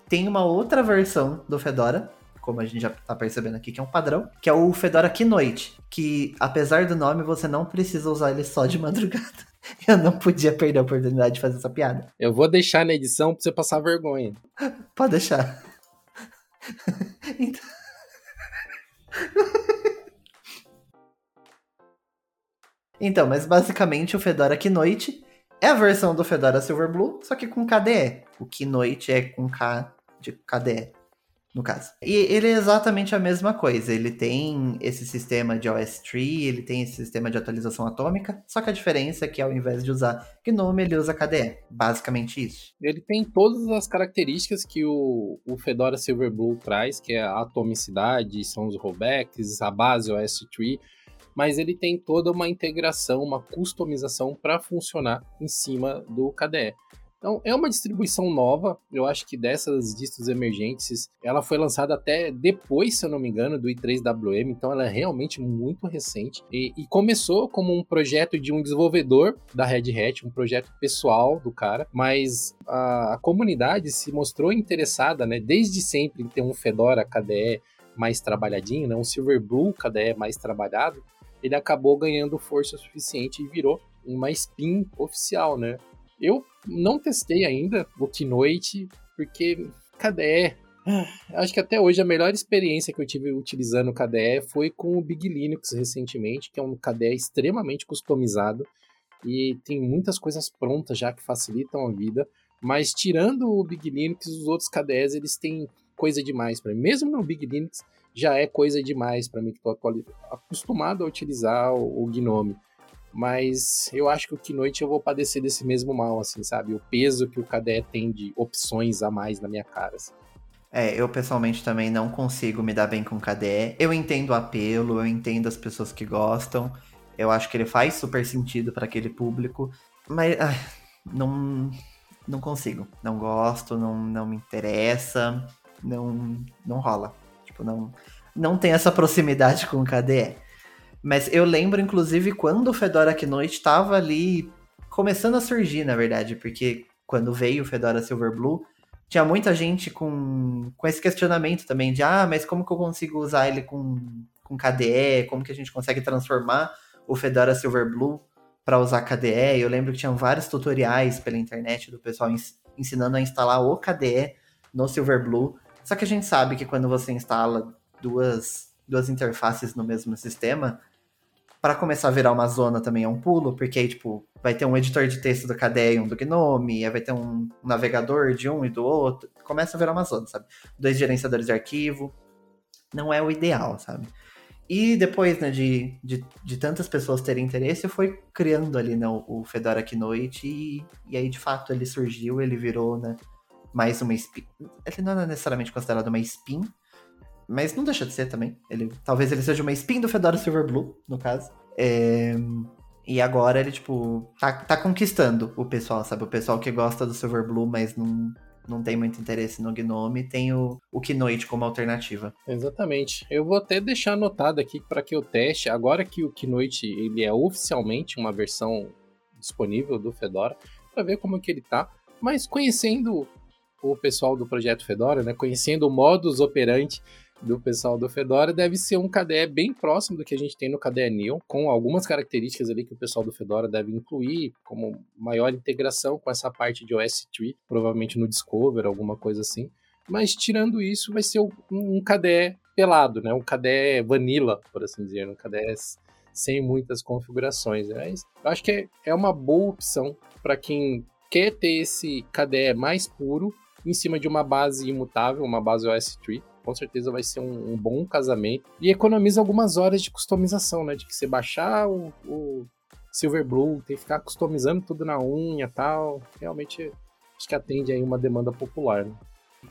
tem uma outra versão do Fedora, como a gente já tá percebendo aqui, que é um padrão, que é o Fedora Keynote, que apesar do nome, você não precisa usar ele só de madrugada. Eu não podia perder a oportunidade de fazer essa piada. Eu vou deixar na edição pra você passar vergonha. Pode deixar. então... Então, mas basicamente o Fedora Keynote é a versão do Fedora Silverblue, só que com KDE. O Keynote é com K de KDE, no caso. E ele é exatamente a mesma coisa. Ele tem esse sistema de OS Tree, ele tem esse sistema de atualização atômica, só que a diferença é que ao invés de usar GNOME, ele usa KDE. Basicamente isso. Ele tem todas as características que o, o Fedora Silverblue traz, que é a atomicidade, são os rollbacks, a base OS Tree mas ele tem toda uma integração, uma customização para funcionar em cima do KDE. Então, é uma distribuição nova, eu acho que dessas distros emergentes, ela foi lançada até depois, se eu não me engano, do i3WM, então ela é realmente muito recente. E, e começou como um projeto de um desenvolvedor da Red Hat, um projeto pessoal do cara, mas a, a comunidade se mostrou interessada, né, desde sempre em ter um Fedora KDE mais trabalhadinho, né? um Silverblue KDE mais trabalhado, ele acabou ganhando força suficiente e virou uma spin oficial, né? Eu não testei ainda o Keynote, porque KDE. Acho que até hoje a melhor experiência que eu tive utilizando o KDE foi com o Big Linux recentemente, que é um KDE extremamente customizado e tem muitas coisas prontas já que facilitam a vida. Mas tirando o Big Linux, os outros KDEs eles têm coisa demais para mim. Mesmo no Big Linux já é coisa demais para mim que estou acostumado a utilizar o, o Gnome. Mas eu acho que o Keynote eu vou padecer desse mesmo mal, assim, sabe? O peso que o KDE tem de opções a mais na minha cara. Assim. É, eu pessoalmente também não consigo me dar bem com o KDE. Eu entendo o apelo, eu entendo as pessoas que gostam. Eu acho que ele faz super sentido para aquele público. Mas ai, não, não consigo. Não gosto, não, não me interessa. Não, não rola. Tipo, não, não tem essa proximidade com o KDE. Mas eu lembro, inclusive, quando o Fedora Keynote estava ali começando a surgir, na verdade, porque quando veio o Fedora Silverblue, tinha muita gente com, com esse questionamento também de ah, mas como que eu consigo usar ele com, com KDE? Como que a gente consegue transformar o Fedora Silverblue para usar KDE? Eu lembro que tinham vários tutoriais pela internet do pessoal ensinando a instalar o KDE no Silverblue. Só que a gente sabe que quando você instala duas, duas interfaces no mesmo sistema, para começar a virar uma zona também é um pulo, porque aí, tipo, vai ter um editor de texto do KDE e um do Gnome, aí vai ter um navegador de um e do outro. Começa a virar uma zona, sabe? Dois gerenciadores de arquivo. Não é o ideal, sabe? E depois, né, de, de, de tantas pessoas terem interesse, foi criando ali, né, o Fedora Keynote e, e aí, de fato, ele surgiu, ele virou, né, mais uma spin. Ele não é necessariamente considerado uma spin, mas não deixa de ser também. Ele, talvez ele seja uma spin do Fedora Silverblue, no caso. É, e agora ele, tipo, tá, tá conquistando o pessoal, sabe? O pessoal que gosta do Silverblue, mas não, não tem muito interesse no Gnome, tem o, o Keynote como alternativa. Exatamente. Eu vou até deixar anotado aqui para que eu teste, agora que o Keynote ele é oficialmente uma versão disponível do Fedora, para ver como que ele tá. Mas conhecendo o pessoal do projeto Fedora, né, conhecendo o modus operandi do pessoal do Fedora deve ser um KDE bem próximo do que a gente tem no KDE Neo, com algumas características ali que o pessoal do Fedora deve incluir, como maior integração com essa parte de OS Tree, provavelmente no Discover, alguma coisa assim. Mas tirando isso, vai ser um KDE pelado, né? Um KDE vanilla, por assim dizer, um KDE sem muitas configurações. Né? Eu acho que é, é uma boa opção para quem quer ter esse KDE mais puro em cima de uma base imutável, uma base OS Tree com certeza vai ser um, um, bom casamento. E economiza algumas horas de customização, né? De que você baixar o, o Silverblue, tem que ficar customizando tudo na unha tal. Realmente acho que atende aí uma demanda popular, né?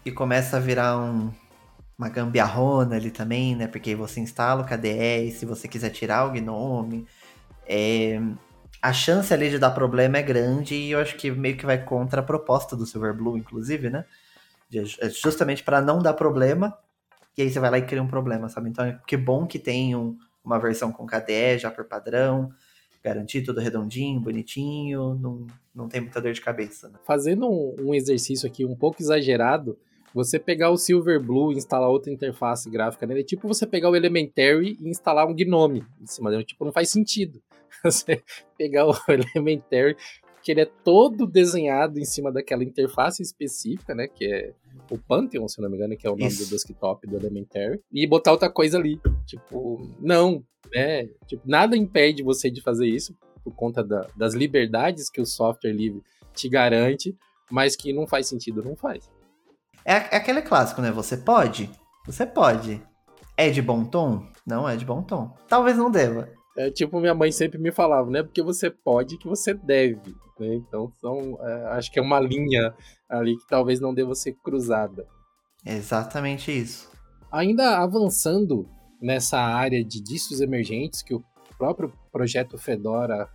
E começa a virar um, uma gambiarrona ali também, né? Porque você instala o KDE se você quiser tirar o Gnome, é... a chance ali de dar problema é grande e eu acho que meio que vai contra a proposta do Silverblue, inclusive, né? Justamente para não dar problema, e aí você vai lá e cria um problema, sabe? Então, que bom que tem um, uma versão com KDE já por padrão, garantir tudo redondinho, bonitinho, não, não tem muita dor de cabeça. Né? Fazendo um, um, exercício aqui um pouco exagerado, você pegar o Silverblue e instalar outra interface gráfica nele, é tipo você pegar o Elementary e instalar um Gnome em cima dele. Tipo, não faz sentido. Você pegar o Elementary que ele é todo desenhado em cima daquela interface específica, né? Que é o Pantheon, se não me engano, que é o nome Isso. do desktop do Elementary, e botar outra coisa ali. Tipo, não, né? Tipo, nada impede você de fazer isso por conta da, das liberdades que o software livre te garante, mas que não faz sentido, não faz. É, é aquele clássico, né? Você pode? Você pode. É de bom tom? Não é de bom tom. Talvez não deva. É tipo minha mãe sempre me falava, né? Porque você pode que você deve. Né? Então são, é, acho que é uma linha ali que talvez não deva ser cruzada. Exatamente isso. Ainda avançando nessa área de distros emergentes que o próprio projeto Fedora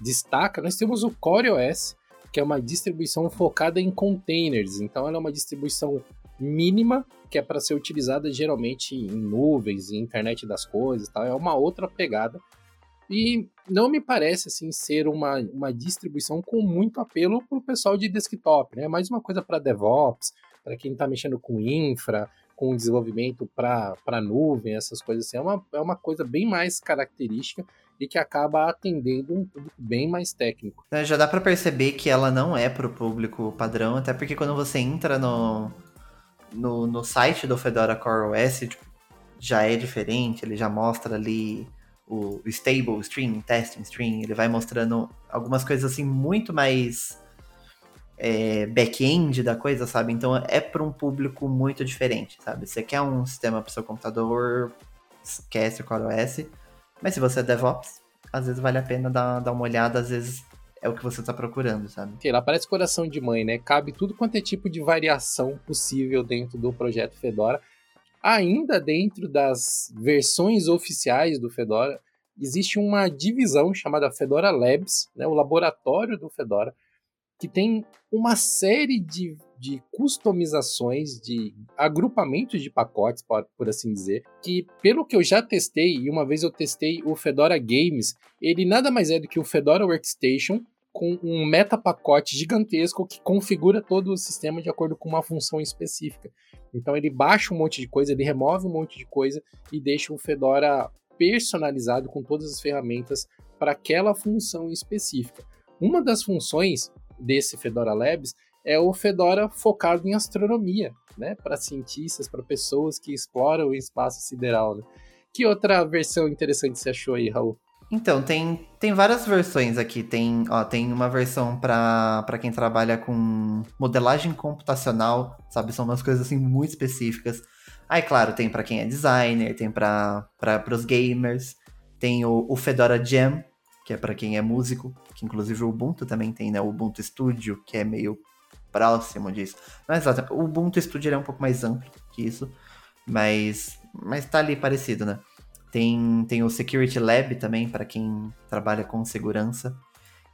destaca, nós temos o CoreOS, que é uma distribuição focada em containers. Então ela é uma distribuição mínima que é para ser utilizada geralmente em nuvens, em internet das coisas, tal. É uma outra pegada e não me parece assim ser uma, uma distribuição com muito apelo para o pessoal de desktop, né? É mais uma coisa para DevOps, para quem está mexendo com infra, com desenvolvimento para nuvem, essas coisas assim. É uma, é uma coisa bem mais característica e que acaba atendendo um público bem mais técnico. É, já dá para perceber que ela não é para o público padrão, até porque quando você entra no, no, no site do Fedora CoreOS, tipo, já é diferente, ele já mostra ali o, stable stream, testing stream, ele vai mostrando algumas coisas assim muito mais é, back-end da coisa, sabe? Então é para um público muito diferente, sabe? Você quer um sistema para seu computador, esquece o CoreOS, mas se você é DevOps, às vezes vale a pena dar, dar uma olhada, às vezes é o que você está procurando, sabe? Ela parece coração de mãe, né? Cabe tudo quanto é tipo de variação possível dentro do projeto Fedora. Ainda dentro das versões oficiais do Fedora, existe uma divisão chamada Fedora Labs, né, o laboratório do Fedora, que tem uma série de, de customizações, de agrupamentos de pacotes, por, por assim dizer, que pelo que eu já testei, e uma vez eu testei o Fedora Games, ele nada mais é do que o Fedora Workstation com um meta pacote gigantesco que configura todo o sistema de acordo com uma função específica. Então ele baixa um monte de coisa, ele remove um monte de coisa e deixa o Fedora personalizado com todas as ferramentas para aquela função específica. Uma das funções desse Fedora Labs é o Fedora focado em astronomia, né? Para cientistas, para pessoas que exploram o espaço sideral. Né? Que outra versão interessante você achou aí, Raul? Então, tem, tem várias versões aqui. Tem, ó, tem uma versão para quem trabalha com modelagem computacional, sabe? São umas coisas assim muito específicas. Aí, claro, tem para quem é designer, tem para os gamers, tem o, o Fedora Jam, que é para quem é músico, que inclusive o Ubuntu também tem, né? O Ubuntu Studio, que é meio próximo disso. É exato, o Ubuntu Studio é um pouco mais amplo que isso, mas, mas tá ali parecido, né? Tem, tem o Security Lab também, para quem trabalha com segurança.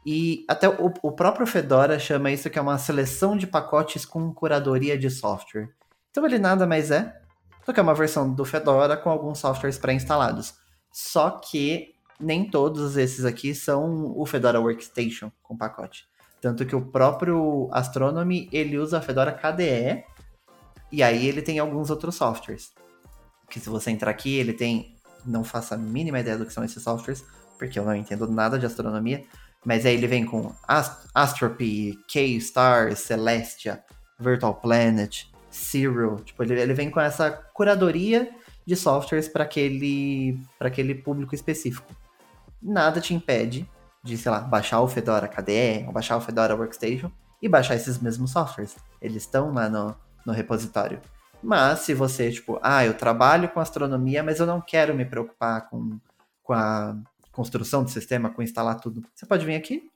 E até o, o, próprio Fedora chama isso que é uma seleção de pacotes com curadoria de software. Então ele nada mais é do que uma versão do Fedora com alguns softwares pré-instalados. Só que nem todos esses aqui são o Fedora Workstation com pacote. Tanto que o próprio Astronomy, ele usa a Fedora KDE, e aí ele tem alguns outros softwares. Que se você entrar aqui, ele tem, não faço a mínima ideia do que são esses softwares, porque eu não entendo nada de astronomia, mas aí ele vem com Ast Astropy, K-Star, Celestia, Virtual Planet, Zero, tipo, ele, ele vem com essa curadoria de softwares para aquele, aquele público específico nada te impede de, sei lá, baixar o Fedora KDE ou baixar o Fedora Workstation e baixar esses mesmos softwares. Eles estão lá no, no repositório. Mas se você, tipo, ah, eu trabalho com astronomia, mas eu não quero me preocupar com, com a construção do sistema, com instalar tudo, você pode vir aqui,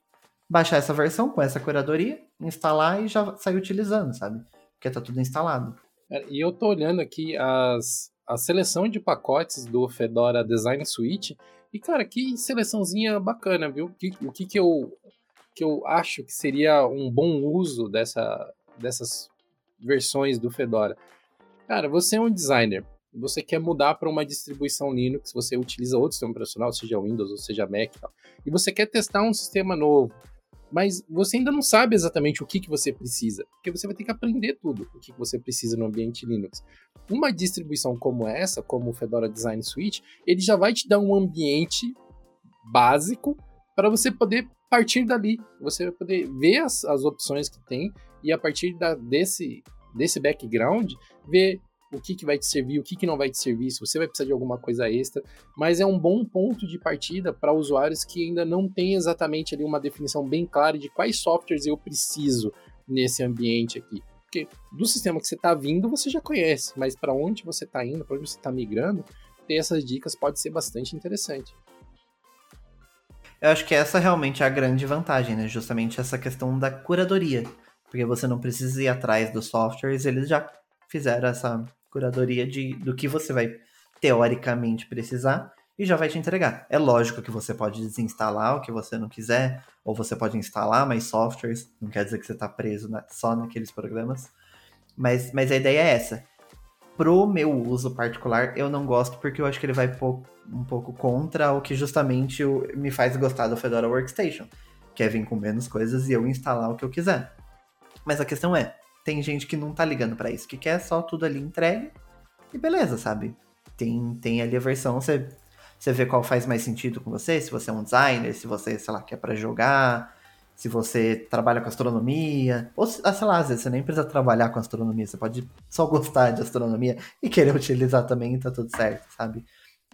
baixar essa versão com essa curadoria, instalar e já sair utilizando, sabe? Porque tá tudo instalado. É, e eu tô olhando aqui as, a seleção de pacotes do Fedora Design Suite e, cara, que seleçãozinha bacana, viu? O que, o que, que, eu, que eu acho que seria um bom uso dessa, dessas versões do Fedora? Cara, você é um designer, você quer mudar para uma distribuição Linux, você utiliza outro sistema operacional, seja Windows ou seja Mac e tal, e você quer testar um sistema novo, mas você ainda não sabe exatamente o que, que você precisa, porque você vai ter que aprender tudo o que, que você precisa no ambiente Linux. Uma distribuição como essa, como o Fedora Design Suite, ele já vai te dar um ambiente básico para você poder partir dali, você vai poder ver as, as opções que tem e a partir da, desse, desse background, ver o que, que vai te servir, o que, que não vai te servir, se você vai precisar de alguma coisa extra, mas é um bom ponto de partida para usuários que ainda não têm exatamente ali uma definição bem clara de quais softwares eu preciso nesse ambiente aqui. Porque do sistema que você está vindo, você já conhece, mas para onde você está indo, para onde você está migrando, ter essas dicas pode ser bastante interessante. Eu acho que essa realmente é a grande vantagem, né? Justamente essa questão da curadoria. Porque você não precisa ir atrás dos softwares, eles já fizeram essa curadoria de, do que você vai teoricamente precisar e já vai te entregar. É lógico que você pode desinstalar o que você não quiser, ou você pode instalar mais softwares, não quer dizer que você está preso na, só naqueles programas, mas, mas a ideia é essa. Pro meu uso particular, eu não gosto porque eu acho que ele vai um pouco contra o que justamente me faz gostar do Fedora Workstation, que é vir com menos coisas e eu instalar o que eu quiser. Mas a questão é, tem gente que não tá ligando para isso, que quer só tudo ali entregue E beleza, sabe? Tem, tem ali a versão, você, você vê qual faz mais sentido com você, se você é um designer, se você, sei lá, quer para jogar, se você trabalha com astronomia, ou ah, sei lá, às vezes você nem precisa trabalhar com astronomia, você pode só gostar de astronomia e querer utilizar também, tá tudo certo, sabe?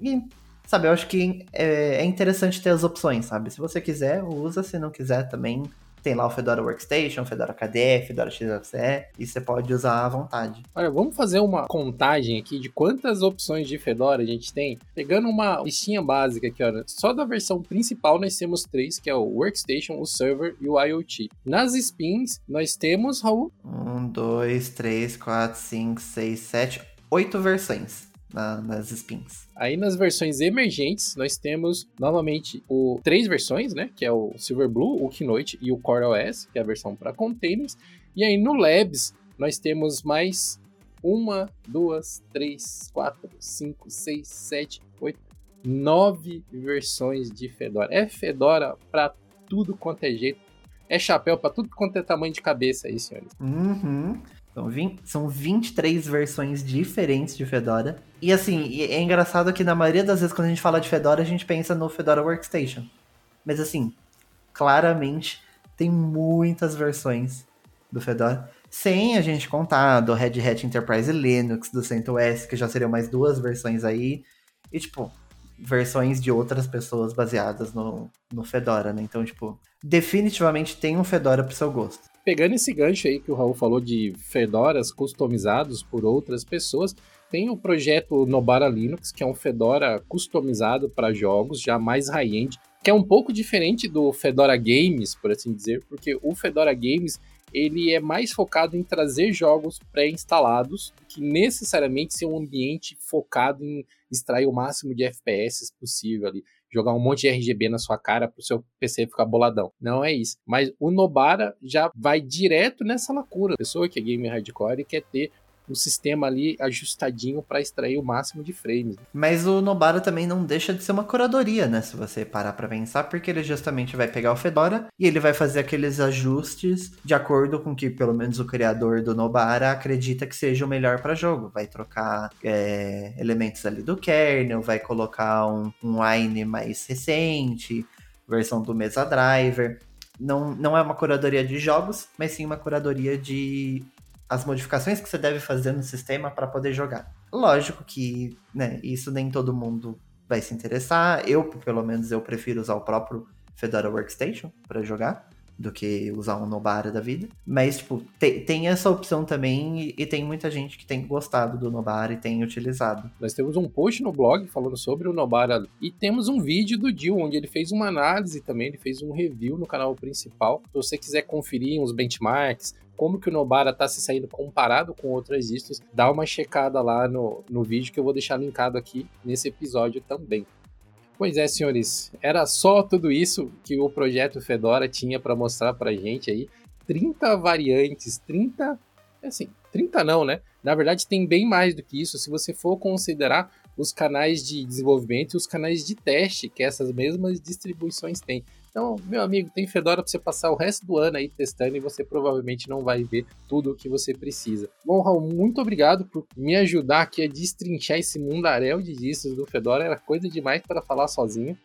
E, sabe, eu acho que é, é interessante ter as opções, sabe? Se você quiser, usa, se não quiser também, tem lá o Fedora Workstation, Fedora KDE, Fedora XFCE, e você pode usar à vontade. Olha, vamos fazer uma contagem aqui de quantas opções de Fedora a gente tem. Pegando uma listinha básica aqui, olha, só da versão principal nós temos três, que é o Workstation, o Server e o IoT. Nas spins, nós temos, Raul? Um, dois, três, quatro, cinco, seis, sete, oito versões na, nas spins. Aí nas versões emergentes, nós temos novamente o três versões, né? Que é o Silverblue, o Keynote e o CoreOS, que é a versão para containers. E aí no Labs, nós temos mais uma, duas, três, quatro, cinco, seis, sete, oito, nove versões de Fedora. É Fedora para tudo quanto é jeito. É chapéu para tudo quanto é tamanho de cabeça aí, senhores. Uhum. São, 20, são 23 versões diferentes de Fedora. E assim, é engraçado que na maioria das vezes quando a gente fala de Fedora, a gente pensa no Fedora Workstation. Mas assim, claramente tem muitas versões do Fedora. Sem a gente contar do Red Hat Enterprise Linux, do CentOS, que já seriam mais duas versões aí. E tipo, versões de outras pessoas baseadas no, no Fedora, né? Então, tipo, definitivamente tem um Fedora pro seu gosto pegando esse gancho aí que o Raul falou de Fedoras customizados por outras pessoas, tem o projeto Nobara Linux, que é um Fedora customizado para jogos, já mais high-end, que é um pouco diferente do Fedora Games, por assim dizer, porque o Fedora Games ele é mais focado em trazer jogos pré-instalados que necessariamente ser um ambiente focado em extrair o máximo de FPS possível ali jogar um monte de RGB na sua cara pro seu PC ficar boladão. Não é isso. Mas o Nobara já vai direto nessa lacuna. Pessoa que é gamer hardcore e quer ter o sistema ali ajustadinho para extrair o máximo de frames. Mas o Nobara também não deixa de ser uma curadoria, né? Se você parar para pensar, porque ele justamente vai pegar o Fedora e ele vai fazer aqueles ajustes de acordo com que pelo menos o criador do Nobara acredita que seja o melhor para jogo. Vai trocar é, elementos ali do kernel, vai colocar um, um Wine mais recente, versão do Mesa Driver. Não, não é uma curadoria de jogos, mas sim uma curadoria de as modificações que você deve fazer no sistema para poder jogar. Lógico que, né, isso nem todo mundo vai se interessar. Eu, pelo menos, eu prefiro usar o próprio Fedora Workstation para jogar do que usar um Nobara da vida. Mas, tipo, te, tem essa opção também e, e, tem muita gente que tem gostado do Nobara e tem utilizado. Nós temos um post no blog falando sobre o Nobara e temos um vídeo do Dio onde ele fez uma análise também, ele fez um review no canal principal. Se você quiser conferir uns benchmarks, como que o Nobara está se saindo comparado com outras distros, dá uma checada lá no, no vídeo que eu vou deixar linkado aqui nesse episódio também. Pois é, senhores, era só tudo isso que o projeto Fedora tinha para mostrar para gente aí. 30 variantes, 30, assim, 30 não, né? Na verdade tem bem mais do que isso, se você for considerar os canais de desenvolvimento e os canais de teste que essas mesmas distribuições têm. Então, meu amigo, tem Fedora para você passar o resto do ano aí testando e você provavelmente não vai ver tudo o que você precisa. Bom, Raul, muito obrigado por me ajudar aqui a destrinchar esse mundaréu de distros do Fedora. Era coisa demais para falar sozinho.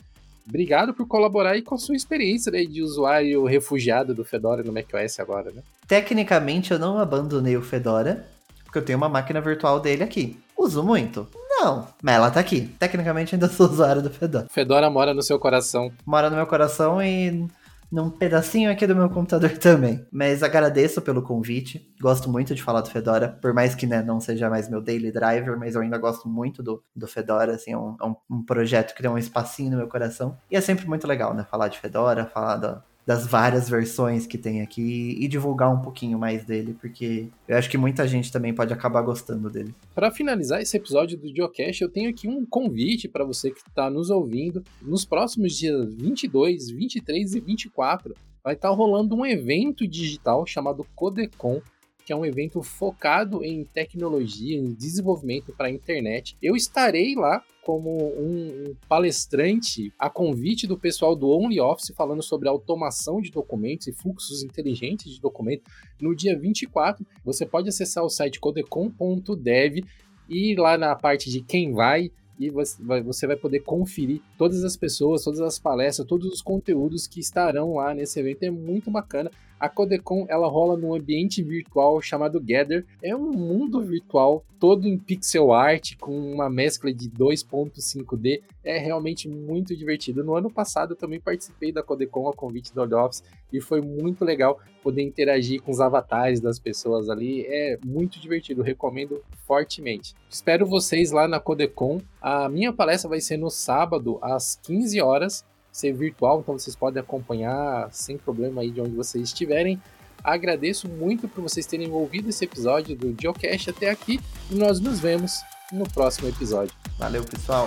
Obrigado por colaborar aí com a sua experiência né, de usuário refugiado do Fedora no macOS agora, né? Tecnicamente, eu não abandonei o Fedora, porque eu tenho uma máquina virtual dele aqui. Uso muito. Não, mas ela tá aqui. Tecnicamente ainda sou usuário do Fedora. Fedora mora no seu coração. Mora no meu coração e num pedacinho aqui do meu computador também. Mas agradeço pelo convite. Gosto muito de falar do Fedora, por mais que né, não seja mais meu daily driver, mas eu ainda gosto muito do, do Fedora. Assim, é um, é um projeto que tem um espacinho no meu coração. E é sempre muito legal, né? Falar de Fedora, falar da, das várias versões que tem aqui e divulgar um pouquinho mais dele, porque eu acho que muita gente também pode acabar gostando dele. Para finalizar esse episódio do Geocache, eu tenho aqui um convite para você que está nos ouvindo. Nos próximos dias 22, 23 e 24 vai estar tá rolando um evento digital chamado Codecon, que é um evento focado em tecnologia, em desenvolvimento para a internet. Eu estarei lá como um palestrante a convite do pessoal do OnlyOffice falando sobre automação de documentos e fluxos inteligentes de documentos no dia 24. Você pode acessar o site codecom.dev ir lá na parte de quem vai e você vai poder conferir todas as pessoas, todas as palestras, todos os conteúdos que estarão lá nesse evento. É muito bacana. A Codecon ela rola num ambiente virtual chamado Gather. É um mundo virtual todo em pixel art com uma mescla de 2.5D. É realmente muito divertido. No ano passado eu também participei da Codecon a convite do Odd Office e foi muito legal poder interagir com os avatares das pessoas ali. É muito divertido, recomendo fortemente. Espero vocês lá na Codecon. A minha palestra vai ser no sábado às 15 horas ser virtual, então vocês podem acompanhar sem problema aí de onde vocês estiverem. Agradeço muito por vocês terem ouvido esse episódio do Geocast até aqui e nós nos vemos no próximo episódio. Valeu, pessoal!